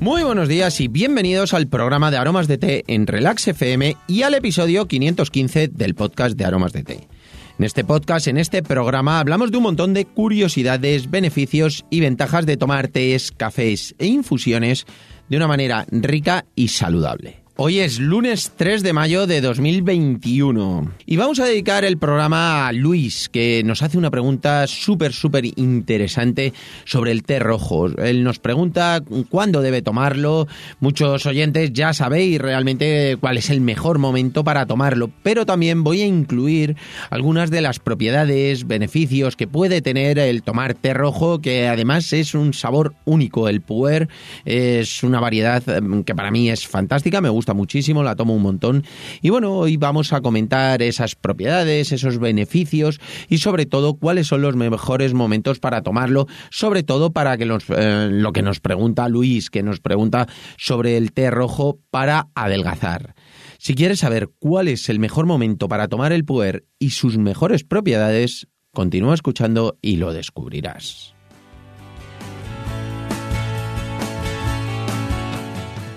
Muy buenos días y bienvenidos al programa de Aromas de Té en Relax FM y al episodio 515 del podcast de Aromas de Té. En este podcast, en este programa, hablamos de un montón de curiosidades, beneficios y ventajas de tomar tés, cafés e infusiones de una manera rica y saludable. Hoy es lunes 3 de mayo de 2021 y vamos a dedicar el programa a Luis, que nos hace una pregunta súper, súper interesante sobre el té rojo. Él nos pregunta cuándo debe tomarlo. Muchos oyentes ya sabéis realmente cuál es el mejor momento para tomarlo, pero también voy a incluir algunas de las propiedades, beneficios que puede tener el tomar té rojo, que además es un sabor único. El puer es una variedad mm, que para mí es fantástica, me gusta gusta muchísimo, la tomo un montón. Y bueno, hoy vamos a comentar esas propiedades, esos beneficios y sobre todo cuáles son los mejores momentos para tomarlo, sobre todo para que nos, eh, lo que nos pregunta Luis, que nos pregunta sobre el té rojo para adelgazar. Si quieres saber cuál es el mejor momento para tomar el puer y sus mejores propiedades, continúa escuchando y lo descubrirás.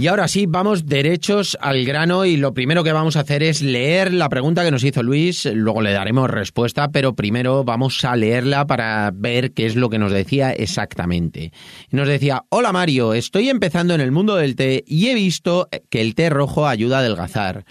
Y ahora sí, vamos derechos al grano y lo primero que vamos a hacer es leer la pregunta que nos hizo Luis, luego le daremos respuesta, pero primero vamos a leerla para ver qué es lo que nos decía exactamente. Nos decía, hola Mario, estoy empezando en el mundo del té y he visto que el té rojo ayuda a adelgazar.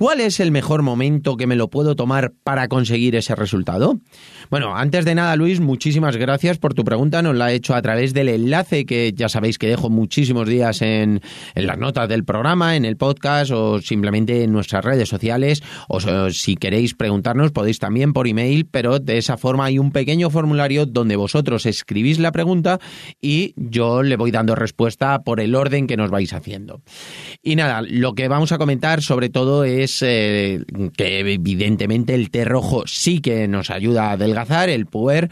¿Cuál es el mejor momento que me lo puedo tomar para conseguir ese resultado? Bueno, antes de nada, Luis, muchísimas gracias por tu pregunta. Nos la ha hecho a través del enlace que ya sabéis que dejo muchísimos días en, las notas del programa, en el podcast o simplemente en nuestras redes sociales. O si queréis preguntarnos, podéis también por email, pero de esa forma hay un pequeño formulario donde vosotros escribís la pregunta y yo le voy dando respuesta por el orden que nos vais haciendo. Y nada, lo que vamos a comentar sobre todo es eh, que evidentemente el té rojo sí que nos ayuda a adelgazar, el puer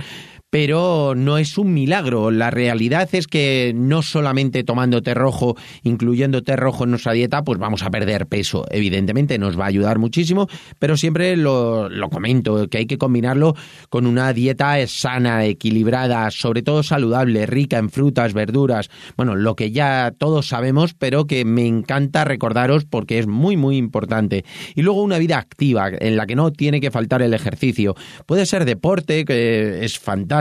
pero no es un milagro. La realidad es que no solamente tomando té rojo, incluyendo té rojo en nuestra dieta, pues vamos a perder peso. Evidentemente nos va a ayudar muchísimo, pero siempre lo, lo comento, que hay que combinarlo con una dieta sana, equilibrada, sobre todo saludable, rica en frutas, verduras, bueno, lo que ya todos sabemos, pero que me encanta recordaros porque es muy, muy importante. Y luego una vida activa, en la que no tiene que faltar el ejercicio. Puede ser deporte, que es fantástico,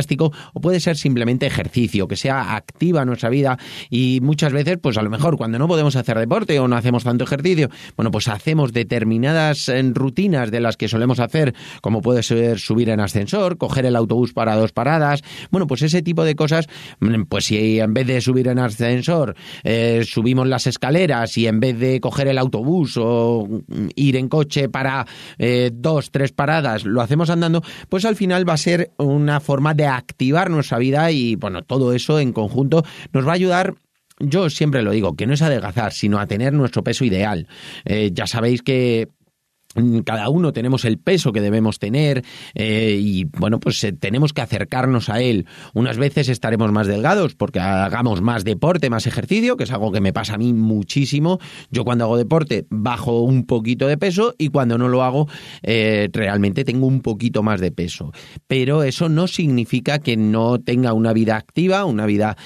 o puede ser simplemente ejercicio, que sea activa nuestra vida y muchas veces, pues a lo mejor cuando no podemos hacer deporte o no hacemos tanto ejercicio, bueno, pues hacemos determinadas eh, rutinas de las que solemos hacer, como puede ser subir en ascensor, coger el autobús para dos paradas, bueno, pues ese tipo de cosas, mm, pues si en vez de subir en ascensor eh, subimos las escaleras y en vez de coger el autobús o mm, ir en coche para eh, dos, tres paradas, lo hacemos andando, pues al final va a ser una forma de activar nuestra vida y bueno, todo eso en conjunto nos va a ayudar yo siempre lo digo, que no es adelgazar, sino a tener nuestro peso ideal. Eh, ya sabéis que cada uno tenemos el peso que debemos tener eh, y bueno pues eh, tenemos que acercarnos a él. Unas veces estaremos más delgados porque hagamos más deporte más ejercicio que es algo que me pasa a mí muchísimo. Yo cuando hago deporte bajo un poquito de peso y cuando no lo hago eh, realmente tengo un poquito más de peso. Pero eso no significa que no tenga una vida activa una vida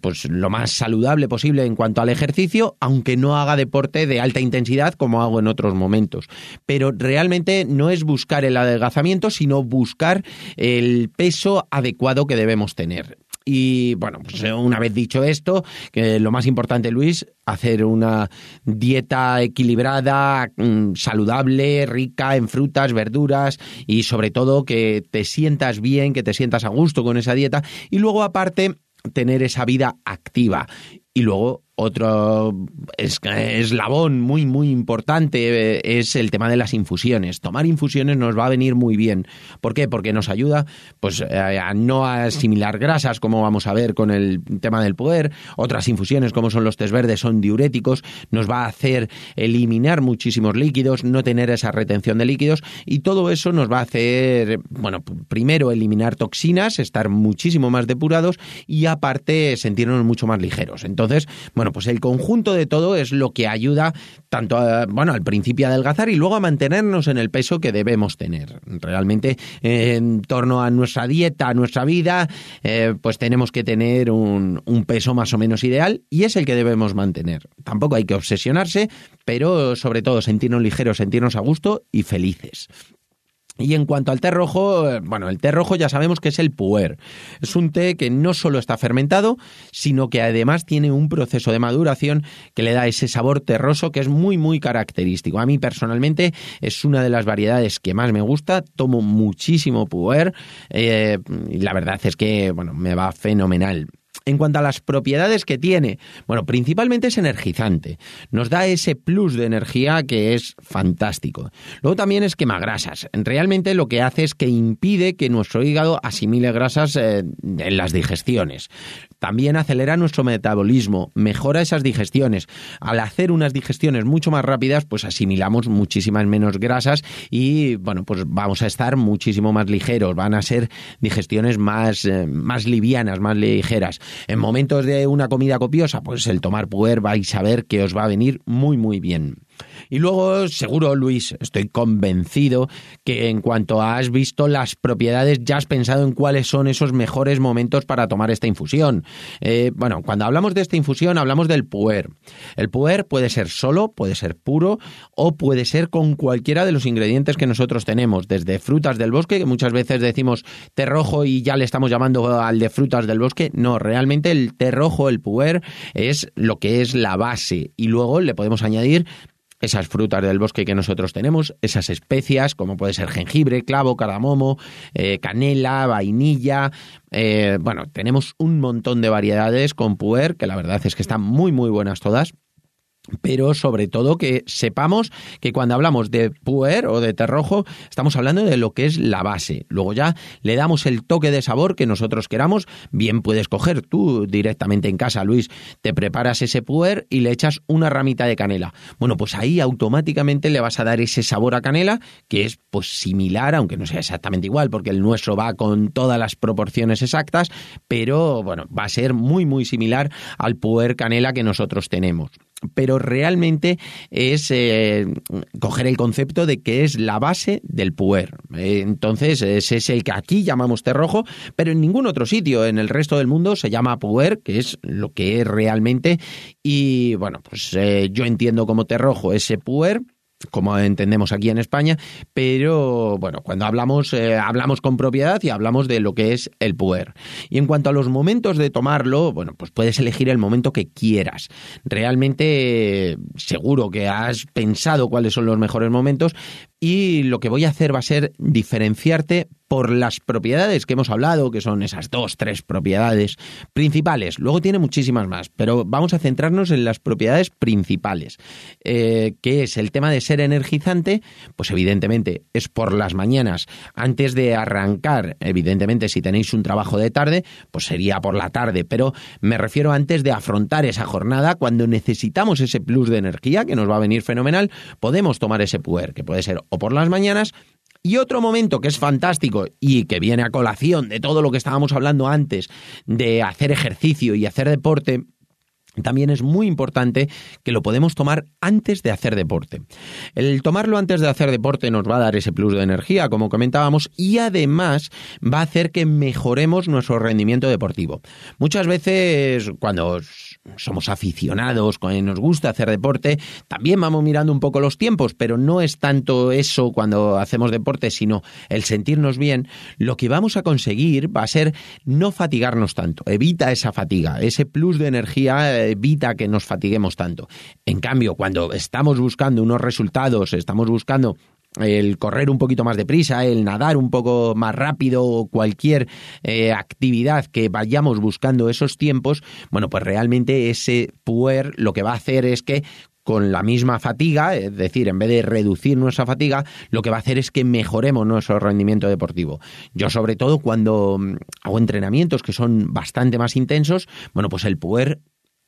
pues lo más saludable posible en cuanto al ejercicio aunque no haga deporte de alta intensidad como hago en otros momentos pero realmente no es buscar el adelgazamiento, sino buscar el peso adecuado que debemos tener. Y bueno, pues una vez dicho esto, que lo más importante, Luis, hacer una dieta equilibrada, mm, saludable, rica en frutas, verduras y sobre todo que te sientas bien, que te sientas a gusto con esa dieta y luego aparte tener esa vida activa y luego Otro eslabón muy, muy importante eh, es el tema de las infusiones. Tomar infusiones nos va a venir muy bien. ¿Por qué? Porque nos ayuda pues, eh, a no asimilar grasas, como vamos a ver con el tema del poder. Otras infusiones, como son los tés verdes, son diuréticos. Nos va a hacer eliminar muchísimos líquidos, no tener esa retención de líquidos. Y todo eso nos va a hacer, bueno, primero eliminar toxinas, estar muchísimo más depurados y aparte sentirnos mucho más ligeros. Entonces, bueno, pues el conjunto de todo es lo que ayuda tanto a, bueno, al principio a adelgazar y luego a mantenernos en el peso que debemos tener. Realmente, en torno a nuestra dieta, a nuestra vida, eh, pues tenemos que tener un, un peso más o menos ideal y es el que debemos mantener. Tampoco hay que obsesionarse, pero sobre todo sentirnos ligeros, sentirnos a gusto y felices. Y en cuanto al té rojo, eh, bueno, el té rojo ya sabemos que es el puer. Es un té que no solo está fermentado, sino que además tiene un proceso de maduración que le da ese sabor terroso que es muy, muy característico. A mí personalmente es una de las variedades que más me gusta. Tomo muchísimo puer eh, y la verdad es que, bueno, me va fenomenal. En cuanto a las propiedades que tiene, bueno, principalmente es energizante. Nos da ese plus de energía que es fantástico. Luego también es quemagrasas. Realmente lo que hace es que impide que nuestro hígado asimile grasas eh, en las digestiones. También acelera nuestro metabolismo, mejora esas digestiones. Al hacer unas digestiones mucho más rápidas, pues asimilamos muchísimas menos grasas y, bueno, pues vamos a estar muchísimo más ligeros. Van a ser digestiones más, eh, más livianas, más ligeras. En momentos de una comida copiosa, pues el tomar puer vais a ver que os va a venir muy, muy bien. Y luego, seguro, Luis, estoy convencido que en cuanto has visto las propiedades, ya has pensado en cuáles son esos mejores momentos para tomar esta infusión. Eh, bueno, cuando hablamos de esta infusión, hablamos del puer. El puer puede ser solo, puede ser puro o puede ser con cualquiera de los ingredientes que nosotros tenemos, desde frutas del bosque, que muchas veces decimos té rojo y ya le estamos llamando al de frutas del bosque. No, realmente el té rojo, el puer, es lo que es la base. Y luego le podemos añadir esas frutas del bosque que nosotros tenemos, esas especias como puede ser jengibre, clavo, cardamomo, eh, canela, vainilla. Eh, bueno, tenemos un montón de variedades con puer que la verdad es que están muy muy buenas todas pero sobre todo que sepamos que cuando hablamos de puer o de té rojo estamos hablando de lo que es la base. Luego ya le damos el toque de sabor que nosotros queramos. Bien puedes coger tú directamente en casa, Luis, te preparas ese puer y le echas una ramita de canela. Bueno, pues ahí automáticamente le vas a dar ese sabor a canela que es pues similar, aunque no sea exactamente igual, porque el nuestro va con todas las proporciones exactas, pero bueno, va a ser muy muy similar al puer canela que nosotros tenemos pero realmente es eh, coger el concepto de que es la base del puer. Eh, entonces, ese es el que aquí llamamos té rojo, pero en ningún otro sitio, en el resto del mundo, se llama puer, que es lo que es realmente. Y bueno, pues eh, yo entiendo como té rojo ese puer como entendemos aquí en España, pero bueno, cuando hablamos, eh, hablamos con propiedad y hablamos de lo que es el puer. Y en cuanto a los momentos de tomarlo, bueno, pues puedes elegir el momento que quieras. Realmente seguro que has pensado cuáles son los mejores momentos, y lo que voy a hacer va a ser diferenciarte por las propiedades que hemos hablado, que son esas dos, tres propiedades principales. Luego tiene muchísimas más, pero vamos a centrarnos en las propiedades principales, eh, que es el tema de ser energizante, pues evidentemente es por las mañanas, antes de arrancar, evidentemente si tenéis un trabajo de tarde, pues sería por la tarde, pero me refiero antes de afrontar esa jornada, cuando necesitamos ese plus de energía, que nos va a venir fenomenal, podemos tomar ese puer, que puede ser o por las mañanas. Y otro momento que es fantástico y que viene a colación de todo lo que estábamos hablando antes de hacer ejercicio y hacer deporte, también es muy importante que lo podemos tomar antes de hacer deporte. El tomarlo antes de hacer deporte nos va a dar ese plus de energía, como comentábamos, y además va a hacer que mejoremos nuestro rendimiento deportivo. Muchas veces cuando somos aficionados, cuando nos gusta hacer deporte, también vamos mirando un poco los tiempos, pero no es tanto eso cuando hacemos deporte, sino el sentirnos bien. Lo que vamos a conseguir va a ser no fatigarnos tanto, evita esa fatiga, ese plus de energía evita que nos fatiguemos tanto. En cambio, cuando estamos buscando unos resultados, estamos buscando el correr un poquito más deprisa, el nadar un poco más rápido o cualquier eh, actividad que vayamos buscando esos tiempos, bueno, pues realmente ese puer lo que va a hacer es que con la misma fatiga, es decir, en vez de reducir nuestra fatiga, lo que va a hacer es que mejoremos nuestro rendimiento deportivo. Yo sobre todo cuando mm, hago entrenamientos que son bastante más intensos, bueno, pues el puer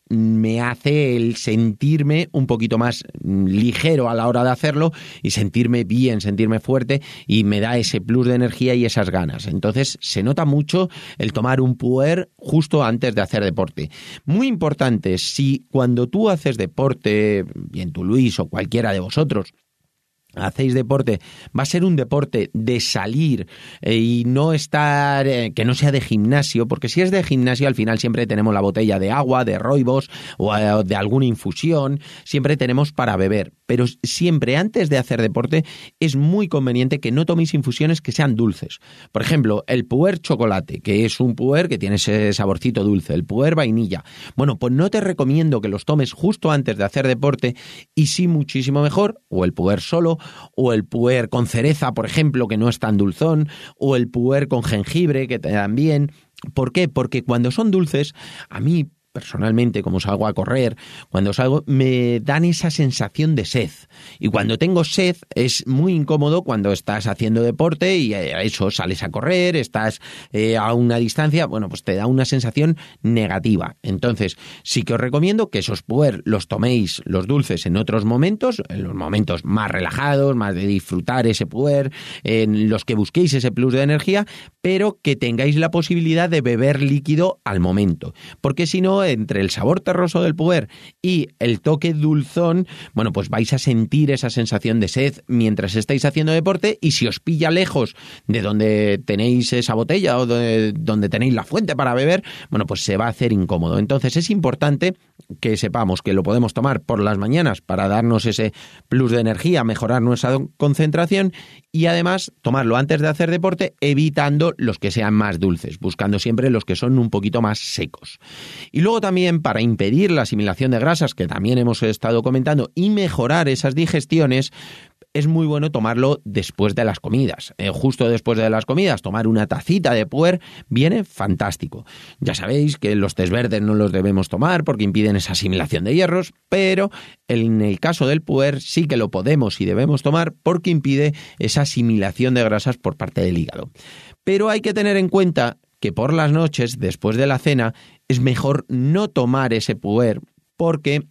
me hace el sentirme un poquito más ligero a la hora de hacerlo y sentirme bien, sentirme fuerte y me da ese plus de energía y esas ganas. Entonces se nota mucho el tomar un puer justo antes de hacer deporte. Muy importante, si cuando tú haces deporte, bien tú Luis o cualquiera de vosotros, hacéis deporte, va a ser un deporte de salir eh, y no estar, eh, que no sea de gimnasio, porque si es de gimnasio al final siempre tenemos la botella de agua, de roibos o eh, de alguna infusión, siempre tenemos para beber. Pero siempre antes de hacer deporte es muy conveniente que no toméis infusiones que sean dulces. Por ejemplo, el puer chocolate, que es un puer que tiene ese saborcito dulce, el puer vainilla. Bueno, pues no te recomiendo que los tomes justo antes de hacer deporte y sí muchísimo mejor, o el puer solo, o el puer con cereza, por ejemplo, que no es tan dulzón, o el puer con jengibre, que bien. ¿Por qué? Porque cuando son dulces, a mí personalmente, como salgo a correr, cuando salgo, me dan esa sensación de sed. Y cuando tengo sed es muy incómodo cuando estás haciendo deporte y a eh, eso sales a correr, estás eh, a una distancia, bueno, pues te da una sensación negativa. Entonces, sí que os recomiendo que esos puer los toméis los dulces en otros momentos, en los momentos más relajados, más de disfrutar ese puer, en los que busquéis ese plus de energía, pero que tengáis la posibilidad de beber líquido al momento. Porque si no, entre el sabor terroso del puer y el toque dulzón, bueno, pues vais a sentir esa sensación de sed mientras estáis haciendo deporte y si os pilla lejos de donde tenéis esa botella o de donde tenéis la fuente para beber, bueno, pues se va a hacer incómodo. Entonces es importante que sepamos que lo podemos tomar por las mañanas para darnos ese plus de energía, mejorar nuestra concentración y además tomarlo antes de hacer deporte evitando los que sean más dulces, buscando siempre los que son un poquito más secos. Y luego también para impedir la asimilación de grasas, que también hemos estado comentando, y mejorar esas digestiones, es muy bueno tomarlo después de las comidas. Eh, justo después de las comidas, tomar una tacita de puer viene fantástico. Ya sabéis que los tés verdes no los debemos tomar porque impiden esa asimilación de hierros, pero en el caso del puer sí que lo podemos y debemos tomar porque impide esa asimilación de grasas por parte del hígado. Pero hay que tener en cuenta que por las noches, después de la cena, es mejor no tomar ese puer porque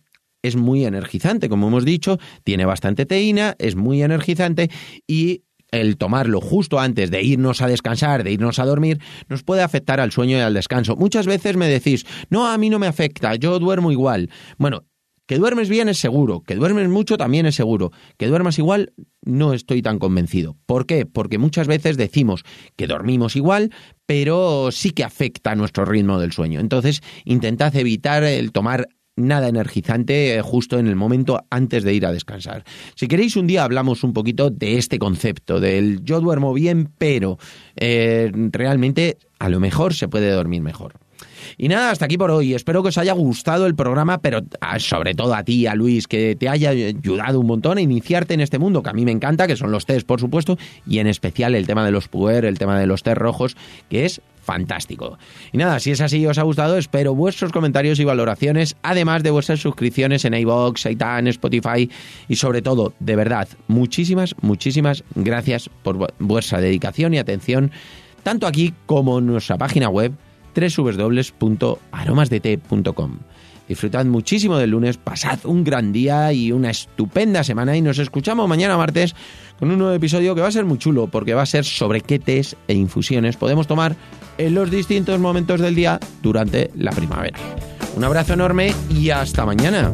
es muy energizante, como hemos dicho, tiene bastante teína, es muy energizante y el tomarlo justo antes de irnos a descansar, de irnos a dormir, nos puede afectar al sueño y al descanso. Muchas veces me decís, no, a mí no me afecta, yo duermo igual. Bueno, que duermes bien es seguro, que duermes mucho también es seguro, que duermas igual no estoy tan convencido. ¿Por qué? Porque muchas veces decimos que dormimos igual, pero sí que afecta a nuestro ritmo del sueño. Entonces, intentad evitar el tomar nada energizante eh, justo en el momento antes de ir a descansar. Si queréis un día hablamos un poquito de este concepto, del yo duermo bien, pero eh, realmente a lo mejor se puede dormir mejor. Y nada, hasta aquí por hoy. Espero que os haya gustado el programa, pero ah, sobre todo a ti, a Luis, que te haya ayudado un montón a iniciarte en este mundo, que a mí me encanta, que son los test, por supuesto, y en especial el tema de los puer, el tema de los test rojos, que es fantástico. Y nada, si es así os ha gustado, espero vuestros comentarios y valoraciones, además de vuestras suscripciones en iVoox, Saitan, Spotify y sobre todo, de verdad, muchísimas, muchísimas gracias por vuestra dedicación y atención, tanto aquí como en nuestra página web www.aromasdt.com. Disfrutad muchísimo del lunes, pasad un gran día y una estupenda semana y nos escuchamos mañana martes con un nuevo episodio que va a ser muy chulo porque va a ser sobre qué tés e infusiones podemos tomar en los distintos momentos del día durante la primavera. Un abrazo enorme y hasta mañana.